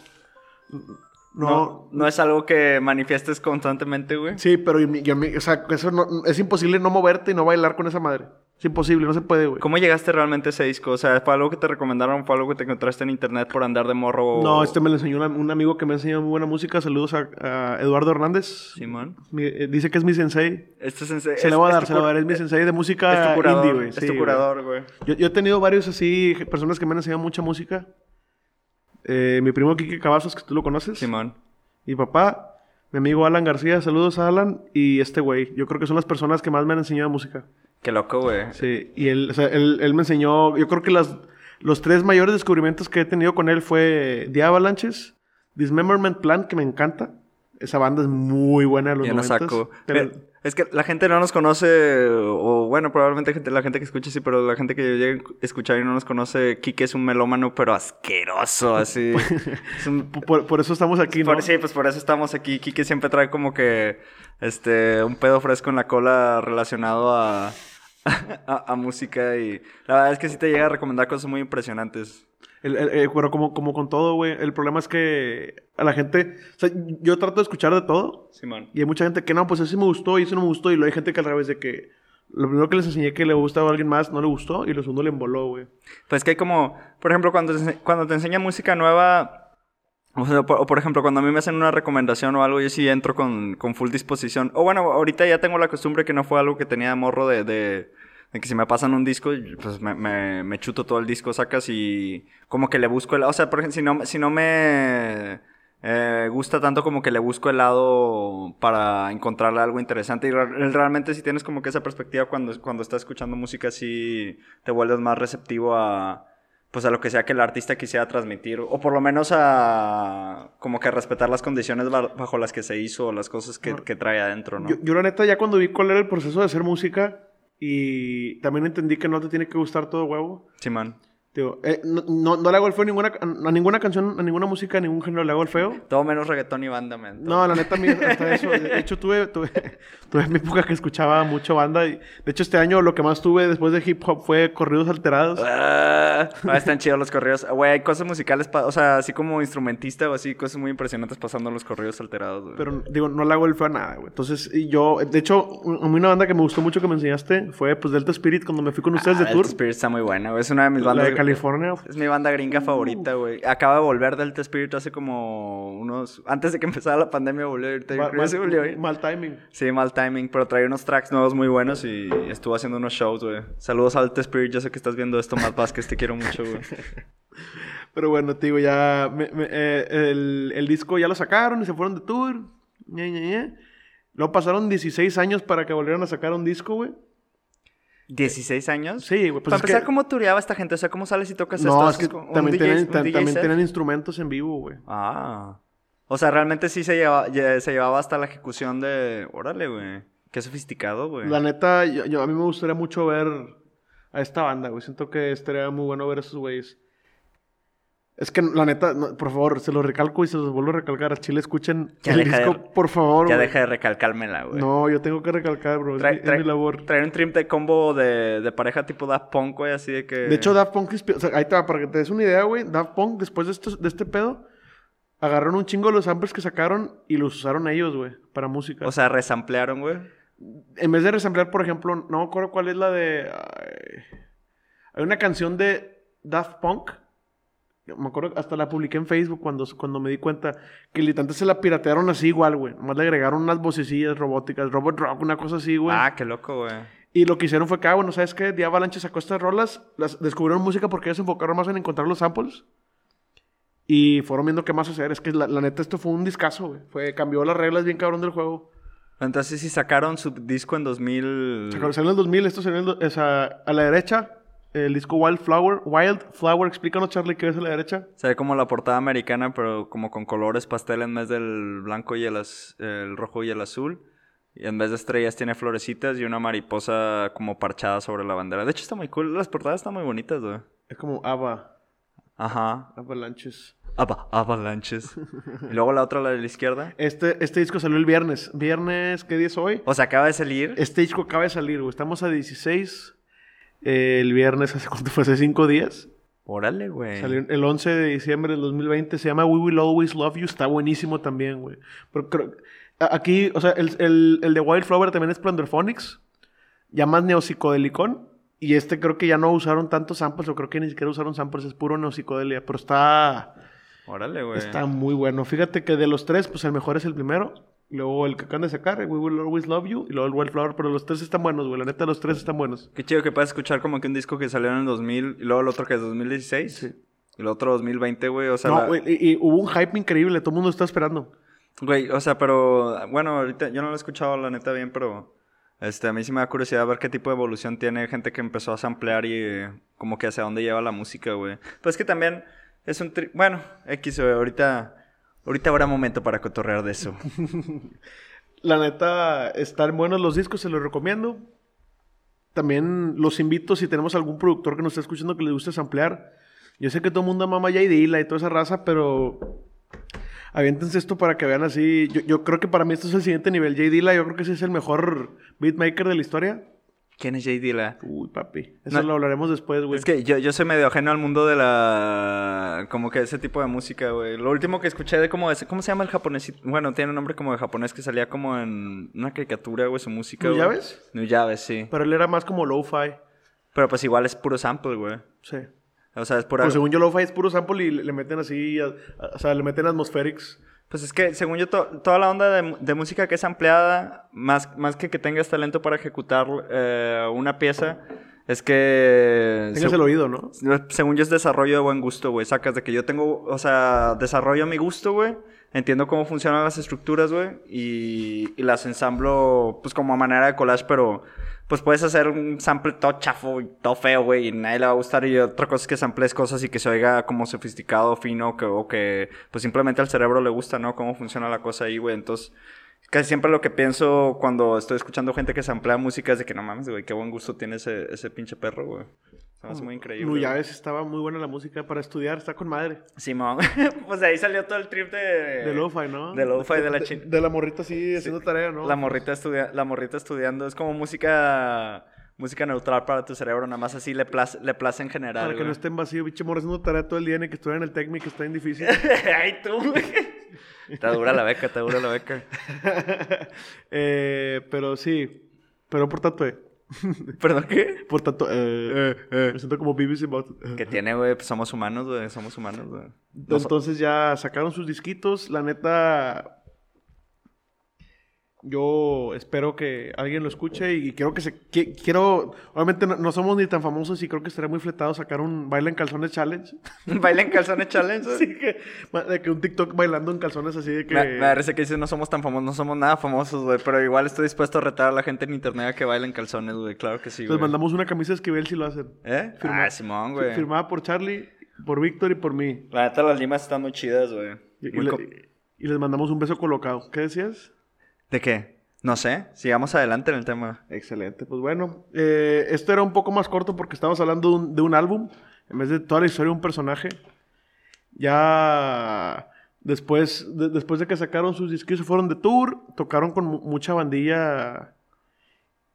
No... No, no es algo que manifiestes constantemente, güey. Sí, pero yo, yo o sea, eso no- es imposible no moverte y no bailar con esa madre. Es imposible, no se puede, güey. ¿Cómo llegaste realmente a ese disco? O sea, ¿fue algo que te recomendaron? ¿Fue algo que te encontraste en internet por andar de morro? No, este me lo enseñó una- un amigo que me enseñó muy buena música. Saludos a, a Eduardo Hernández. Simón. Mi- eh, dice que es mi sensei. Este es, en se- es- le voy a es dar, tu se le voy a dar. Es mi sensei de música Es tu curador, indie, güey. Es Sí, tu güey. curador, güey. Yo, yo he tenido varios así, personas que me han enseñado mucha música. Eh, mi primo Kike Cavazos, que tú lo conoces. Simón. Mi papá, mi amigo Alan García, saludos a Alan. Y este güey, yo creo que son las personas que más me han enseñado música. Qué loco, güey. Sí, y él, o sea, él, él me enseñó, yo creo que las, los tres mayores descubrimientos que he tenido con él fue The Avalanches, Dismemberment Plan, que me encanta. Esa banda es muy buena de los Ya no 90s, saco. pero- Mira, Es que la gente no nos conoce, o bueno, probablemente la gente que escucha sí, pero la gente que llega a escuchar y no nos conoce, Kike es un melómano, pero asqueroso, así. es un- por, por eso estamos aquí, ¿no? por- sí, pues por eso estamos aquí. Kike siempre trae como que este un pedo fresco en la cola relacionado a, a, a música y la verdad es que sí te llega a recomendar cosas muy impresionantes. El- el- eh, pero como, como con todo, güey, el problema es que a la gente, o sea, yo trato de escuchar de todo Simón. y hay mucha gente que no, pues eso me gustó y eso no me gustó y luego hay gente que al revés de que lo primero que les enseñé que le gustaba a alguien más no le gustó y lo segundo le emboló, güey. Pues que hay como, por ejemplo, cuando cuando te enseña música nueva, o, sea, por, o por ejemplo, cuando a mí me hacen una recomendación o algo, yo sí entro con, con full disposición. O bueno, ahorita ya tengo la costumbre que no fue algo que tenía de morro de, de, de que si me pasan un disco, pues me, me, me chuto todo el disco, sacas y como que le busco el... O sea, por ejemplo, si no, si no me... eh, gusta tanto como que le busco el lado para encontrarle algo interesante y re- realmente si tienes como que esa perspectiva cuando, cuando estás escuchando música sí te vuelves más receptivo a pues a lo que sea que el artista quisiera transmitir o por lo menos a como que a respetar las condiciones ba- bajo las que se hizo o las cosas que, que trae adentro, ¿no? Yo, yo la neta ya cuando vi cuál era el proceso de hacer música y también entendí que no te tiene que gustar todo huevo. Simón. Digo, eh, no, no, no le hago el feo a ninguna, a ninguna canción, a ninguna música, a ningún género le hago el feo. Todo menos reggaetón y banda, man. No, la neta, hasta eso. De hecho, tuve, tuve, tuve mi época que escuchaba mucho banda. Y, de hecho, este año lo que más tuve después de hip hop fue corridos alterados. Ah, ah, están chidos los corridos. Güey, hay cosas musicales, o sea, así como instrumentista o así, cosas muy impresionantes pasando los corridos alterados, güey. Pero digo, no le hago el feo a nada, güey. Entonces, yo, de hecho, a mí una banda que me gustó mucho que me enseñaste fue pues Delta Spirit cuando me fui con ustedes Ah, de tour. Delta Spirit está muy buena, güey. Es una de mis bandas. California. Es mi banda gringa favorita, güey. Acaba de volver Delta Spirit hace como unos... Antes de que empezara la pandemia volvió a ir. Yo Mal, a mal timing. Sí, mal timing, pero trae unos tracks nuevos muy buenos y estuvo haciendo unos shows, güey. Saludos al Delta Spirit, yo sé que estás viendo esto, Matt Vázquez, te quiero mucho, güey. Pero bueno, te digo, ya me- me- eh, el, el disco ya lo sacaron y se fueron de tour. Ñe, Ñe, Ñe. Luego pasaron 16 años para que volvieran a sacar un disco, güey. ¿16 años? Sí, güey. Pues Para empezar, que- ¿cómo tureaba esta gente? O sea, ¿cómo sales y tocas esto? No, es ¿Haces que también, DJ tienen, también instrumentos en vivo, güey. Ah. O sea, realmente sí se llevaba, se llevaba hasta la ejecución de... Órale, güey. Qué sofisticado, güey. La neta, yo, yo- a mí me gustaría mucho ver a esta banda, güey. Siento que estaría muy bueno ver a esos güeyes. Es que, la neta, no, por favor, se los recalco y se los vuelvo a recalcar. A Chile, escuchen Ya el de- disco, por favor, Ya güey. deja de recalcármela, güey. No, yo tengo que recalcar, bro. Trae- es trae- mi labor. Traer un trim de combo de, de pareja tipo Daft Punk, güey, así de que... De hecho, Daft Punk, o sea, ahí te va, para que te des una idea, güey. Daft Punk, después de, estos- de este pedo, agarraron un chingo de los samples que sacaron y los usaron ellos, güey, para música. O sea, resamplearon, güey. en vez de resamblear, por ejemplo, no me acuerdo cuál es la de. ay, hay una canción de Daft Punk. Me acuerdo, hasta la publiqué en Facebook cuando, cuando me di cuenta que literalmente se la piratearon así igual, güey. Nomás le agregaron unas vocecillas robóticas, robot rock, una cosa así, güey. Ah, qué loco, güey. Y lo que hicieron fue que, ah, bueno, ¿sabes qué? The Avalanche sacó estas rolas, las descubrieron música porque ellos se enfocaron más en encontrar los samples. Y fueron viendo qué más hacer. Es que la, la neta, esto fue un discazo, güey. Fue, cambió las reglas bien cabrón del juego. Entonces, si sacaron su disco en 2000... Sacó- Salió en el 2000, esto salió en el do- o sea, a la derecha, el disco Wildflower. Wildflower, explícanos, Charlie, qué es a la derecha. Se ve como la portada americana, pero como con colores pastel en vez del blanco y el rojo y el azul. Y en vez de estrellas tiene florecitas y una mariposa como parchada sobre la bandera. De hecho, está muy cool. Las portadas están muy bonitas, güey. Es como Ava, Ajá. Avalanches. Ava- avalanches. y luego la otra, la de la izquierda. Este, este disco salió el viernes. Viernes, ¿qué día es hoy? O sea, acaba de salir. Este disco acaba de salir, güey. Estamos a 16. Eh, el viernes, ¿hace cuánto fue? Hace 5 días. Órale, güey. Salió el 11 de diciembre del 2020. Se llama We Will Always Love You. Está buenísimo también, güey. Pero creo- aquí, o sea, el, el, el de Wildflower también es Plunderphonics. Ya más neopsicodelicón. Y este creo que ya no usaron tantos samples. O creo que ni siquiera usaron samples. Es puro neopsicodelia. Pero está, Órale, güey. está muy bueno. Fíjate que de los tres, pues el mejor es el primero. Luego el que acaban de sacar, We Will Always Love You. Y luego el Wildflower. Pero los tres están buenos, güey. La neta, los tres están buenos. Qué chido que puedas escuchar como que un disco que salió en el 2000 y luego el otro que es 2016. Sí. Y el otro 2020, güey. O sea, no, la- güey, y, y hubo un hype increíble. Todo el mundo está esperando. Güey, o sea, pero bueno, ahorita yo no lo he escuchado la neta bien, pero este, a mí sí me da curiosidad ver qué tipo de evolución tiene gente que empezó a samplear y eh, como que hacia dónde lleva la música, güey. Pues que también es un... tri- Bueno, X, güey, ahorita, ahorita habrá momento para cotorrear de eso. La neta, están buenos los discos, se los recomiendo. También los invito, si tenemos algún productor que nos está escuchando que le guste samplear. Yo sé que todo el mundo mama J Dilla y toda esa raza, pero aviéntense esto para que vean así. Yo, yo creo que para mí esto es el siguiente nivel. J Dilla, yo creo que ese es el mejor beatmaker de la historia. ¿Quién es J. Dilla? Uy, papi. Eso No. lo hablaremos después, güey. Es que yo, yo soy medio ajeno al mundo de la... Como que ese tipo de música, güey. Lo último que escuché de como ese... ¿Cómo se llama el japonés? Bueno, tiene un nombre como de japonés que salía como en una caricatura, güey, su música, güey. ¿Nuyaves? Nuyaves, sí. Pero él era más como lo-fi. Pero pues igual es puro sample, güey. Sí. O sea, es pura... Pues según yo, lo-fi es puro sample y le, le meten así, a- a- o sea, le meten atmospherics. Pues es que, según yo, to- toda la onda de, de música que es ampliada, más, más que que tengas talento para ejecutar eh, una pieza, es que... Tengas el oído, ¿no? Según yo es desarrollo de buen gusto, güey. Sacas de que yo tengo, o sea, desarrollo mi gusto, güey. Entiendo cómo funcionan las estructuras, güey. Y, y las ensamblo, pues como a manera de collage, pero pues puedes hacer un sample todo chafo y todo feo, güey. Y nadie le va a gustar. Y otra cosa es que samples cosas y que se oiga como sofisticado, fino, que, o que pues simplemente al cerebro le gusta, ¿no? Cómo funciona la cosa ahí, güey. Entonces... Casi siempre lo que pienso cuando estoy escuchando gente que samplea música es de que no mames, güey, qué buen gusto tiene ese, ese pinche perro, güey. Se me hace muy increíble. Nuyaves estaba muy buena la música para estudiar, está con madre. Simón. pues de ahí salió todo el trip de... De lo-fi, ¿no? De lo-fi, de la chin... De la morrita así haciendo tarea, ¿no? La morrita, estudia... la morrita estudiando. Es como música... Música neutral para tu cerebro. Nada más así le place, le place en general, Para que güey. no esté en vacío, bicho morra haciendo tarea todo el día ni que estuviera en el técnico, está bien difícil. Ay, tú, güey. Está dura la beca, está dura la beca. eh, pero sí, pero por tanto, eh, ¿Perdón qué? por tanto, eh, me siento como BBC. Que tiene, güey, pues somos humanos, güey. Somos humanos, güey. Entonces ya sacaron sus disquitos, la neta... Yo espero que alguien lo escuche y quiero que se... qui- quiero... Obviamente no, no somos ni tan famosos y creo que estaría muy fletado sacar un baile en calzones challenge. ¿Baila en calzones challenge? Así que, de que un TikTok bailando en calzones así de que... Me, risa que dices no somos tan famosos, no somos nada famosos, güey. Pero igual estoy dispuesto a retar a la gente en internet a que baile en calzones, güey. Claro que sí, Les mandamos una camisa de Esquivel si lo hacen. ¿Eh? Ah, Simón, güey. Firmada por Charlie, por Víctor y por mí. La neta, las limas están muy chidas, güey. Le, Y les mandamos un beso colocado. ¿Qué decías? ¿De qué? No sé. Sigamos adelante en el tema. Excelente. Pues bueno, eh, esto era un poco más corto porque estábamos hablando de un, de un álbum en vez de toda la historia de un personaje. Ya después de, después de que sacaron sus discos fueron de tour, tocaron con mu- mucha bandilla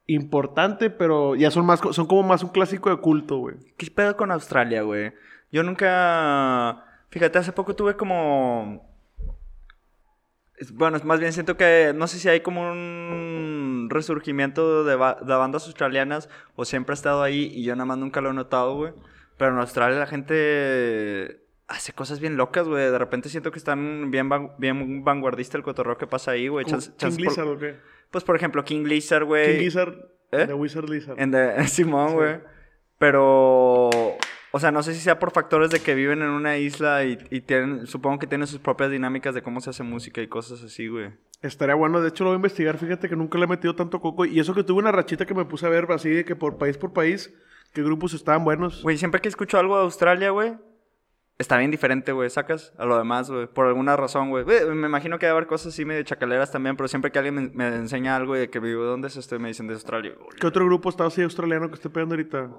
importante, pero ya son más son como más un clásico de culto, güey. ¿Qué pedo con Australia, güey? Yo nunca... Fíjate, hace poco tuve como... Bueno, es más bien siento que... No sé si hay como un resurgimiento de, ba- de bandas australianas o siempre ha estado ahí y yo nada más nunca lo he notado, güey. Pero en Australia la gente hace cosas bien locas, güey. De repente siento que están bien, van- bien vanguardista el cotorreo que pasa ahí, güey. King por- Lizard, ¿o qué? Pues, por ejemplo, King Lizard, güey. King Lizard, ¿Eh? de Wizard Lizard. En Simón, Sí. güey. Pero, o sea, no sé si sea por factores de que viven en una isla y, y tienen, supongo que tienen sus propias dinámicas de cómo se hace música y cosas así, güey. Estaría bueno, de hecho lo voy a investigar, fíjate que nunca le he metido tanto coco. Y eso que tuve una rachita que me puse a ver así de que por país por país, qué grupos estaban buenos. Güey, siempre que escucho algo de Australia, güey, está bien diferente, güey, sacas a lo demás, güey, por alguna razón, güey. Me imagino que debe haber cosas así medio chacaleras también, pero siempre que alguien me, me enseña algo de que vivo, ¿dónde es esto? Y me dicen de Australia. ¿Qué otro grupo está así australiano que esté pegando ahorita?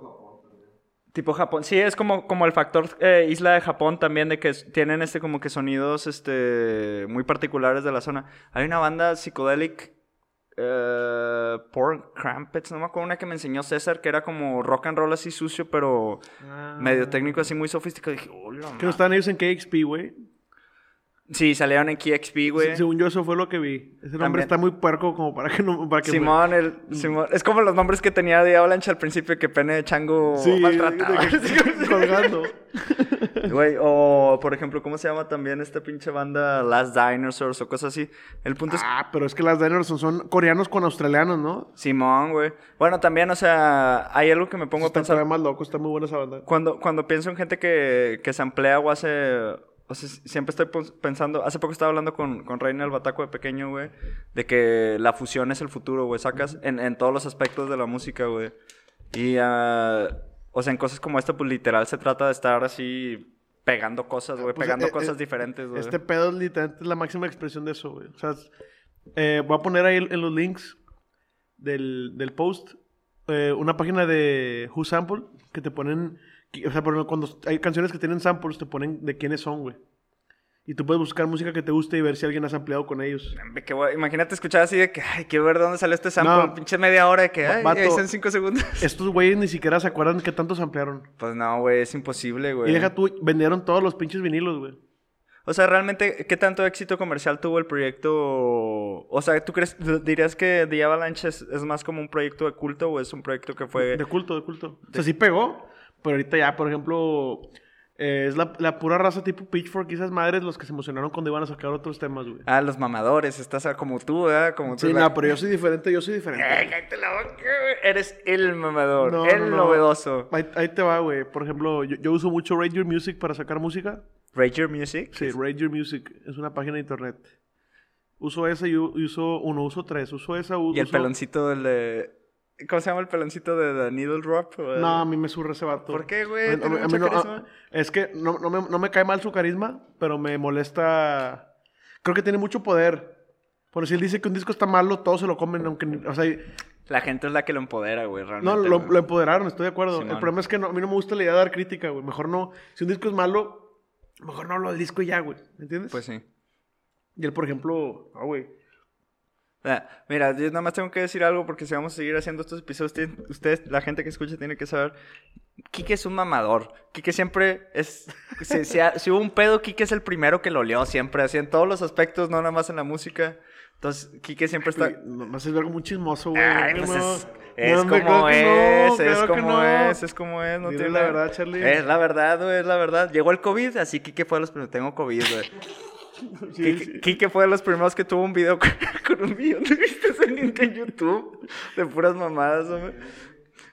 Tipo Japón. Sí, es como, como el factor eh, isla de Japón también, de que tienen este como que sonidos este muy particulares de la zona. Hay una banda psicodélica, eh, Porn Crampets, no me acuerdo una que me enseñó César, que era como rock and roll así sucio, pero medio técnico así muy sofisticado. Dije, hola. Que no estaban ellos en KXP, güey. Sí, salieron en KXP, güey. Se- Según yo, eso fue lo que vi. Ese nombre También. está muy puerco como para que no. Para que Simón, el, Simón. Es como los nombres que tenía de Avalanche al principio, que pene de chango Sí, maltratado. de colgando. Güey, o por ejemplo, ¿cómo se llama también esta pinche banda Last Dinosaurs o cosas así? El punto es... Ah, pero es que las Diners son, coreanos con australianos, ¿no? Simón, güey. Bueno, también, o sea, hay algo que me pongo a Está pensar... todavía más loco, está muy buena esa banda. Cuando, cuando pienso en gente que, que se emplea o hace... O sea, siempre estoy pensando... Hace poco estaba hablando con, con Reina el Bataco de pequeño, güey. De que la fusión es el futuro, güey. Sacas en, en todos los aspectos de la música, güey. Y... ah, o sea, en cosas como esta, pues literal se trata de estar así... Pegando cosas, güey. Pues, pegando eh, cosas eh, diferentes, güey. Este pedo es literalmente la máxima expresión de eso, güey. O sea, es- eh, voy a poner ahí en los links del, del post una página de Who Sample que te ponen. O sea, por cuando hay canciones que tienen samples, te ponen de quiénes son, güey. Y tú puedes buscar música que te guste y ver si alguien has ampliado con ellos. Qué. Imagínate escuchar así de que, ay, quiero ver de dónde salió este sample. No. Pinche media hora de que, ay, vato. ahí cinco segundos. Estos güeyes ni siquiera se acuerdan que tantos ampliaron. Pues no, güey, es imposible, güey. Y deja tú, vendieron todos los pinches vinilos, güey. O sea, realmente, ¿qué tanto éxito comercial tuvo el proyecto? O sea, ¿tú crees, dirías que The Avalanche es, es más como un proyecto de culto o es un proyecto que fue... De culto, de culto. O sea, sí pegó, pero ahorita ya, por ejemplo, eh, es la, la pura raza tipo Pitchfork y esas madres los que se emocionaron cuando iban a sacar otros temas, güey. Ah, los mamadores, estás a- como tú, ¿verdad? Como tú. Sí, la- no, pero yo soy diferente, yo soy diferente. Cállate la boca, güey. Eres el mamador, No, el no, no. novedoso. Ahí, ahí te va, güey. Por ejemplo, yo, yo uso mucho Ranger Music para sacar música. Your Music. Sí, Ranger Music es una página de internet. Uso esa y uso uno, uso tres. Uso esa, u- Y el uso- peloncito del de... ¿Cómo se llama el peloncito de The Needle Drop? El- No, a mí me surre ese vato. ¿Por qué, güey? Mí- a Tiene mí- no- carisma. a- es que no, no me, no me cae mal su carisma, pero me molesta. Creo que tiene mucho poder. Por si él dice que un disco está malo, todos se lo comen, aunque. O sea, La gente es la que lo empodera, güey, no, realmente. lo, güey. lo empoderaron, estoy de acuerdo. Simón. El problema es que no- a mí no me gusta la idea de dar crítica, güey. Mejor no. Si un disco es malo, mejor no hablo del disco y ya, güey. ¿Me entiendes? Pues sí. Y él, por ejemplo, ah, güey. Ah, Mira, yo nada más tengo que decir algo porque si vamos a seguir haciendo estos episodios, ustedes, la gente que escucha, tiene que saber. Quique es un mamador. Quique siempre es. Si, si si hubo un pedo, Quique es el primero que lo oleó siempre, así en todos los aspectos, no nada más en la música. Entonces, Quique siempre está. No me haces ver como un chismoso, güey. Ay, No, pues no. es, es No, hombre, como es, no, es como no. es, es como es, no Dile tiene la verdad, Charlie. Es la verdad, güey, es la verdad. Llegó el COVID, así Quique fue de los primeros. Tengo COVID, güey. Sí. Quique fue de los primeros que tuvo un video con, con un millón de vistas en, en YouTube. De puras mamadas, hombre.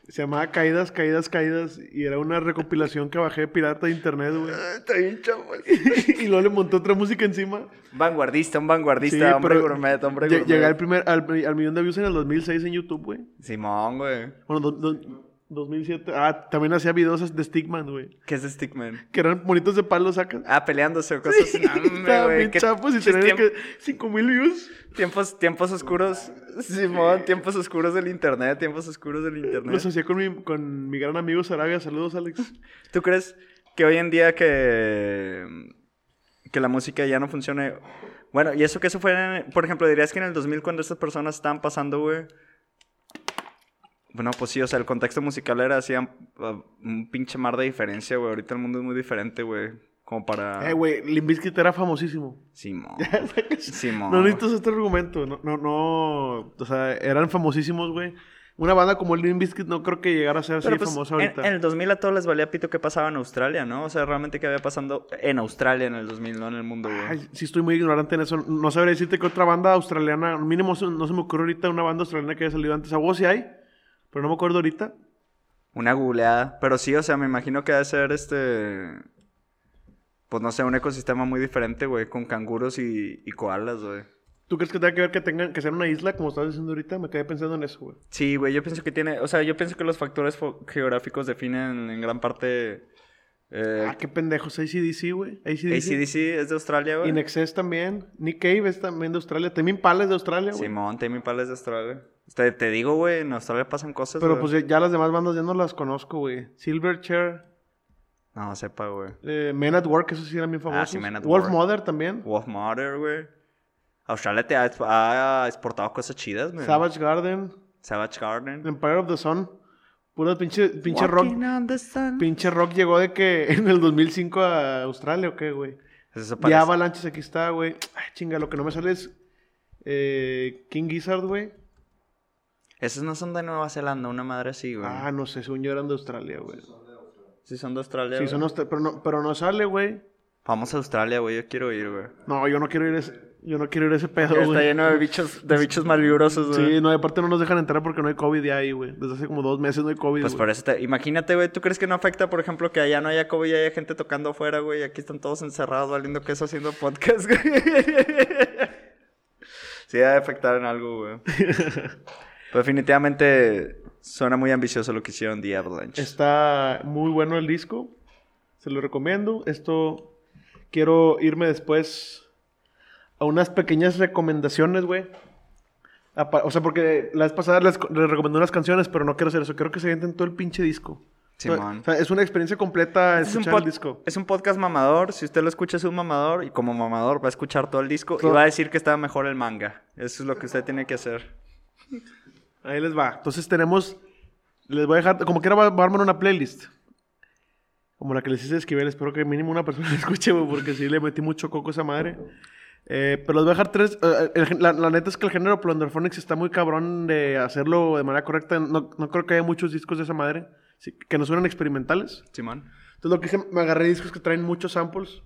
Se llamaba Caídas, Caídas, Caídas. Y era una recopilación que bajé de pirata de internet, güey. Ah, Está bien, chavos. y luego le montó otra música encima. Vanguardista, un vanguardista, Sí, hombre gourmet, hombre gourmet. Llegué al, primer, al, al millón de views en el 2006 en YouTube, güey. Simón, güey. Bueno, do- do- 2007. Ah, también hacía videos de Stickman, güey. ¿Qué es Stickman? Que eran bonitos de palo, sacas. Ah, peleándose o cosas güey, qué chapos y tenían que 5000 views. Tiempos, tiempos oscuros. Simón, tiempos oscuros del internet, tiempos oscuros del internet. Los hacía con mi, con mi gran amigo Sarabia. Saludos, Alex. ¿Tú crees que hoy en día que, que la música ya no funcione? Bueno, y eso que eso fue, en- por ejemplo, dirías que en el 2000 cuando estas personas estaban pasando, güey. Bueno, pues sí, o sea, el contexto musical era así uh, un pinche mar de diferencia, güey. Ahorita el mundo es muy diferente, güey. Como para... Eh, güey, Limp Bizkit era famosísimo. Simón. Simón. No necesitas este argumento. No, no, no. O sea, eran famosísimos, güey. Una banda como Limp Bizkit no creo que llegara a ser así pues, famosa ahorita. en el 2000 a todos les valía pito que pasaba en Australia, ¿no? O sea, realmente qué había pasando en Australia en el 2000, no en el mundo, güey. Ay, sí estoy muy ignorante en eso. No sabría decirte que otra banda australiana, mínimo no se me ocurre ahorita una banda australiana que haya salido antes. A vos sí hay, pero no me acuerdo ahorita. Una googleada. Pero sí, o sea, me imagino que debe ser este. Pues no sé, un ecosistema muy diferente, güey, con canguros y, y koalas, güey. ¿Tú crees que tenga que ver que tengan que ser una isla, como estabas diciendo ahorita? Me quedé pensando en eso, güey. Sí, güey, yo pienso que tiene. O sea, yo pienso que los factores geográficos definen en gran parte. Eh, Ah, qué pendejos. ACDC, güey. ACDC. ACDC es de Australia, güey. In Excess también. Nick Cave es también de Australia. Tame Impala es de Australia, güey. Simón, Tame Impala es de Australia. Te, te digo, güey, en Australia pasan cosas. Pero güey. pues ya, las demás bandas ya no las conozco, güey. Silverchair, No, sepa, güey. eh, Men at Work, esos sí eran bien famosos. Ah, sí, Men at Wolf Work. Mother también. Wolf Mother, güey. Australia te ha, ha exportado cosas chidas, güey. Savage Garden. Savage Garden. Empire of the Sun. Puro pinche, pinche rock. Walking. Pinche rock llegó de que en el 2005 a Australia, ¿o qué, güey? Eso Y Avalanches aquí está, güey. Ay, chinga, lo que no me sale es eh, King Gizzard, güey. Esos no son de Nueva Zelanda, una madre así, güey. Ah, no sé, según yo eran de Australia, güey. Sí, son de Australia. Sí, güey. son austra- pero no, pero no sale, güey. Vamos a Australia, güey. Yo quiero ir, güey. No, yo no quiero ir a ese, yo no quiero ir a ese pedo, Está güey. lleno de bichos, de bichos malvibrosos, güey. Sí, no, y aparte no nos dejan entrar porque no hay COVID ya ahí, güey. Desde hace como dos meses no hay COVID, Pues güey. por eso te... Imagínate, güey. ¿Tú crees que no afecta, por ejemplo, que allá no haya COVID y haya gente tocando afuera, güey? Y aquí están todos encerrados valiendo queso haciendo podcast, güey. sí, debe afectar en algo, güey. Pero definitivamente suena muy ambicioso lo que hicieron The Avalanche. Está muy bueno el disco. Se lo recomiendo. Esto quiero irme después a unas pequeñas recomendaciones, güey. O sea, porque la vez pasada les, les recomendé unas canciones, pero no quiero hacer eso. Quiero que se sienten todo el pinche disco. Simón. O sea, es una experiencia completa Es un, escuchar pod- el disco. es un podcast mamador. Si usted lo escucha, es un mamador. Y como mamador, va a escuchar todo el disco. Y va a decir que estaba mejor el manga. Eso es lo que usted tiene que hacer. Ahí les va. Entonces tenemos. Les voy a dejar. Como quiera, va va a armar una playlist. Como la que les hice Esquivel. Espero que mínimo una persona la escuche, güey, porque sí le metí mucho coco a esa madre. Eh, pero les voy a dejar tres. eh, el la, la neta es que el género Plunderphonics está muy cabrón de hacerlo de manera correcta. No, no creo que haya muchos discos de esa madre sí, que no suenan experimentales. Simón. Entonces lo que hice, me agarré discos que traen muchos samples.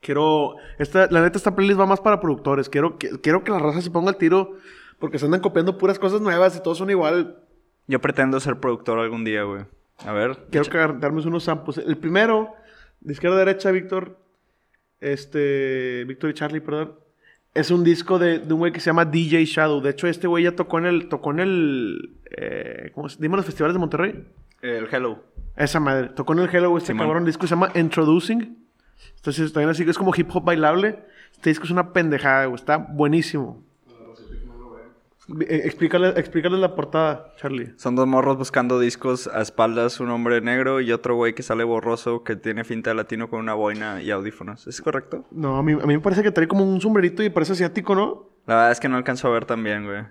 Quiero, esta, la neta, esta playlist va más para productores. Quiero que, quiero que la raza se ponga al tiro porque se andan copiando puras cosas nuevas y todos son igual. Yo pretendo ser productor algún día, güey. A ver. Quiero que darnos unos samples. El primero, de izquierda a derecha, Víctor, este, Víctor y Charlie, perdón, es un disco de, de un güey que se llama DJ Shadow. De hecho, este güey ya tocó en el, tocó en el, eh, ¿cómo se, dime los festivales de Monterrey. El Hello. Esa madre. Tocó en el Hello este Simón. cabrón. disco se llama Introducing. Entonces también así que es como hip hop bailable. Este disco es una pendejada, güey. Está buenísimo. Eh, Explícale, explícale la portada, Charlie. Son dos morros buscando discos a espaldas, un hombre negro y otro güey que sale borroso que tiene finta de latino con una boina y audífonos. ¿Es correcto? No, a mí, a mí me parece que trae como un sombrerito y parece asiático, ¿no? La verdad es que no alcanzo a ver también, güey.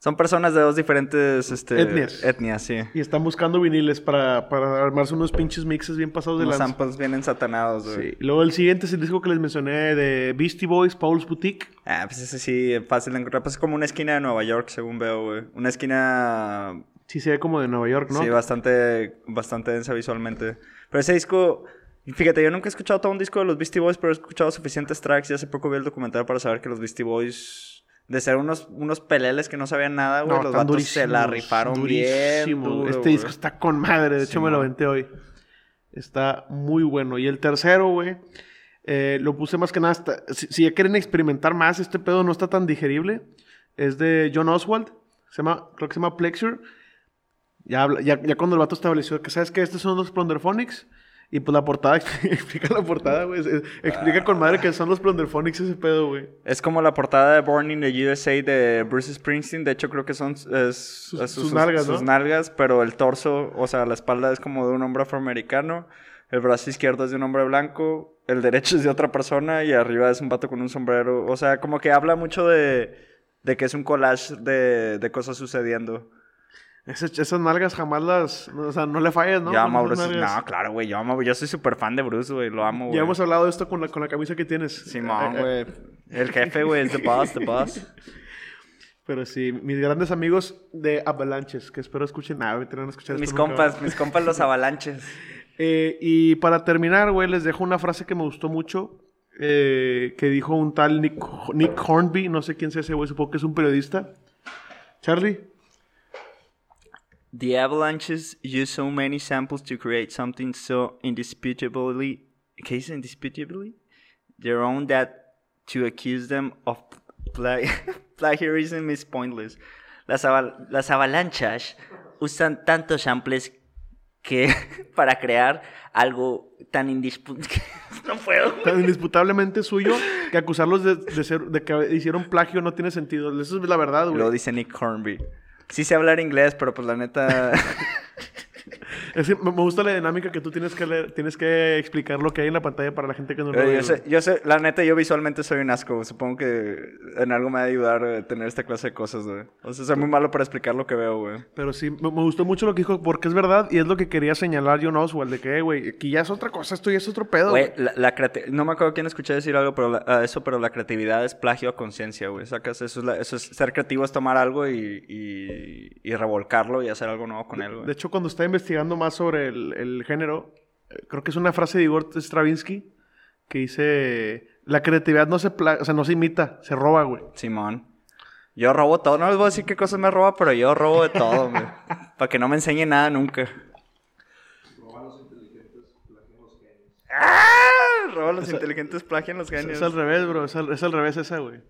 Son personas de dos diferentes este, Etnias. Etnias, sí. Y están buscando viniles para, para armarse unos pinches mixes bien pasados de Los lanza. samples vienen satanados, güey. Sí. Luego el siguiente es el disco que les mencioné de Beastie Boys, Paul's Boutique. Ah, pues ese sí, fácil de encontrar. Pues es como una esquina de Nueva York, según veo, güey. Una esquina Sí, se ve como de Nueva York, ¿no? Sí, bastante, bastante densa visualmente. Pero ese disco, fíjate, yo nunca he escuchado todo un disco de los Beastie Boys, pero he escuchado suficientes tracks y hace poco vi el documental para saber que los Beastie Boys, de ser unos, unos peleles que no sabían nada, güey, No, los vatos se la rifaron bien durísimo. duro, Este güey. disco está con madre. De hecho, me lo aventé hoy. Está muy bueno. Y el tercero, güey, eh, lo puse más que nada. hasta- si, si ya quieren experimentar más, este pedo no está tan digerible. Es de John Oswald. Se llama, creo que se llama Plexure. Ya, ya, ya cuando el vato estableció que, ¿sabes qué? Estos son los Plunderphonics. Y pues la portada, explica la portada, güey. Explica con madre que son los Plunderphonics ese pedo, güey. Es como la portada de Born in the USA de Bruce Springsteen. De hecho, creo que son es- sus nalgas, sus ¿no? nalgas, pero el torso, o sea, la espalda es como de un hombre afroamericano. El brazo izquierdo es de un hombre blanco. El derecho es de otra persona. Y arriba es un vato con un sombrero. O sea, como que habla mucho de, de que es un collage de, de cosas sucediendo. Esas, esas nalgas jamás las... O sea, no le falles, ¿no? yo amo a Bruce. No, claro, güey. Yo amo. Yo soy súper fan de Bruce, güey. Lo amo, güey. Ya hemos hablado de esto con la, con la camisa que tienes. Simón, Eh, eh, güey. El jefe, güey. Es the boss, the boss. Pero sí, mis grandes amigos de Avalanches, que espero escuchen. Nada, me tienen a escuchar Mis esto nunca, compas, mis compas los avalanches. Eh, y para terminar, güey, les dejo una frase que me gustó mucho. eh, que dijo un tal Nick, Nick Hornby. No sé quién sea ese güey, supongo que es un periodista. Charlie. The avalanches use so many samples to create something so indisputably, ¿qué dice indisputably? Their own that to accuse them of pla- plagiarism is pointless. Las, aval- las avalanchas usan tantos samples que para crear algo tan indisputable. no puedo. Tan indisputablemente suyo que acusarlos de, de ser, de que hicieron plagio no tiene sentido. Eso es la verdad, Lo dice Nick Hornby. Sí sé hablar inglés, pero pues la neta... Es que me gusta la dinámica que tú tienes que leer, tienes que explicar lo que hay en la pantalla para la gente que no lo Eh, ve. yo, sé, yo sé, la neta, yo visualmente soy un asco. Supongo que en algo me va a ayudar a tener esta clase de cosas, güey. O sea, soy muy malo para explicar lo que veo, güey. Pero sí, me, me gustó mucho lo que dijo, porque es verdad y es lo que quería señalar John Oswald, de que, eh, güey, aquí ya es otra cosa, esto ya es otro pedo. Güey, la, la No me acuerdo quién escuché decir algo, pero la- a eso, pero la creatividad es plagio a conciencia, güey. Sacas, eso es, la- eso es ser creativo, es tomar algo y, y, y revolcarlo y hacer algo nuevo con él, De güey. hecho, cuando estaba investigando más sobre el, el género, eh, creo que es una frase de Igor Stravinsky que dice, la creatividad no se, pla- o sea, no se imita, se roba, güey. Simón. Yo robo todo. No les voy a decir qué cosas me roba, pero yo robo de todo, güey. Para que no me enseñe nada nunca. ¡Ah! Roba los inteligentes, plagian los Es, genios. es al revés, bro, es al, es al revés esa, güey.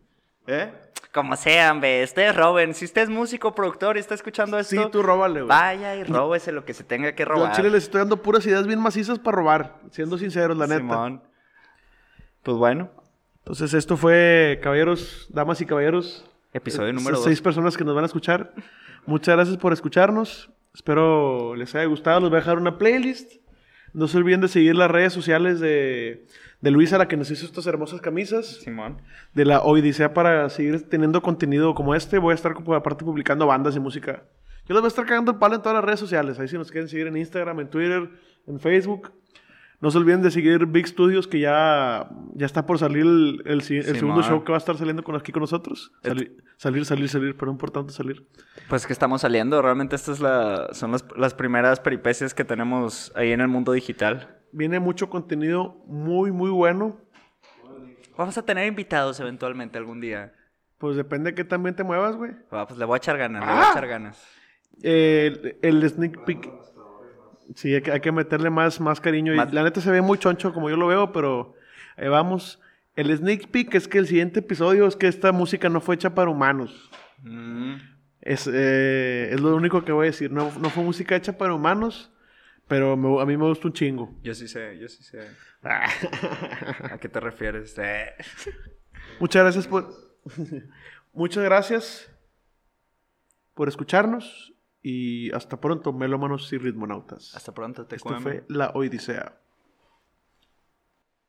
¿Eh? Como sean, ve. Ustedes roben. Si usted es músico, productor y está escuchando esto, Sí, tú róbale, güey. vaya y róbese lo que se tenga que Yo robar. chile les estoy dando puras ideas bien macizas para robar, siendo sinceros, la neta. Simón. Pues bueno, Entonces, esto fue, caballeros, damas y caballeros. episodio eh, número esas 2. Seis personas que nos van a escuchar. Muchas gracias por escucharnos. Espero les haya gustado. Les voy a dejar una playlist. No se olviden de seguir las redes sociales de, de Luisa, la que nos hizo estas hermosas camisas. Simón. De la Odisea para seguir teniendo contenido como este. Voy a estar, aparte, publicando bandas y música. Yo les voy a estar cagando el palo en todas las redes sociales. Ahí si nos quieren seguir en Instagram, en Twitter, en Facebook. No se olviden de seguir Big Studios, que ya, ya está por salir el, el si- el Sí, segundo man. show que va a estar saliendo con, aquí con nosotros. Sali- salir, salir, salir, pero importante salir. Pues que estamos saliendo. Realmente estas es la, son las, las primeras peripecias que tenemos ahí en el mundo digital. Viene mucho contenido muy, muy bueno. Vamos a tener invitados eventualmente algún día. Pues depende de qué también te muevas, güey. Pues le voy a echar ganas, le voy a echar ganas. Eh, el, el sneak peek. Sí, hay que, hay que meterle más, más cariño. Y la neta se ve muy choncho como yo lo veo, pero ahí vamos. El sneak peek es que el siguiente episodio es que esta música no fue hecha para humanos. Mm. Es, eh, es lo único que voy a decir. No, no fue música hecha para humanos, pero me- a mí me gusta un chingo. Yo sí sé, yo sí sé. ¿A qué te refieres? Eh. Muchas gracias por. Muchas gracias por escucharnos y hasta pronto, melómanos y ritmonautas. Hasta pronto, te Esto fue La Odisea.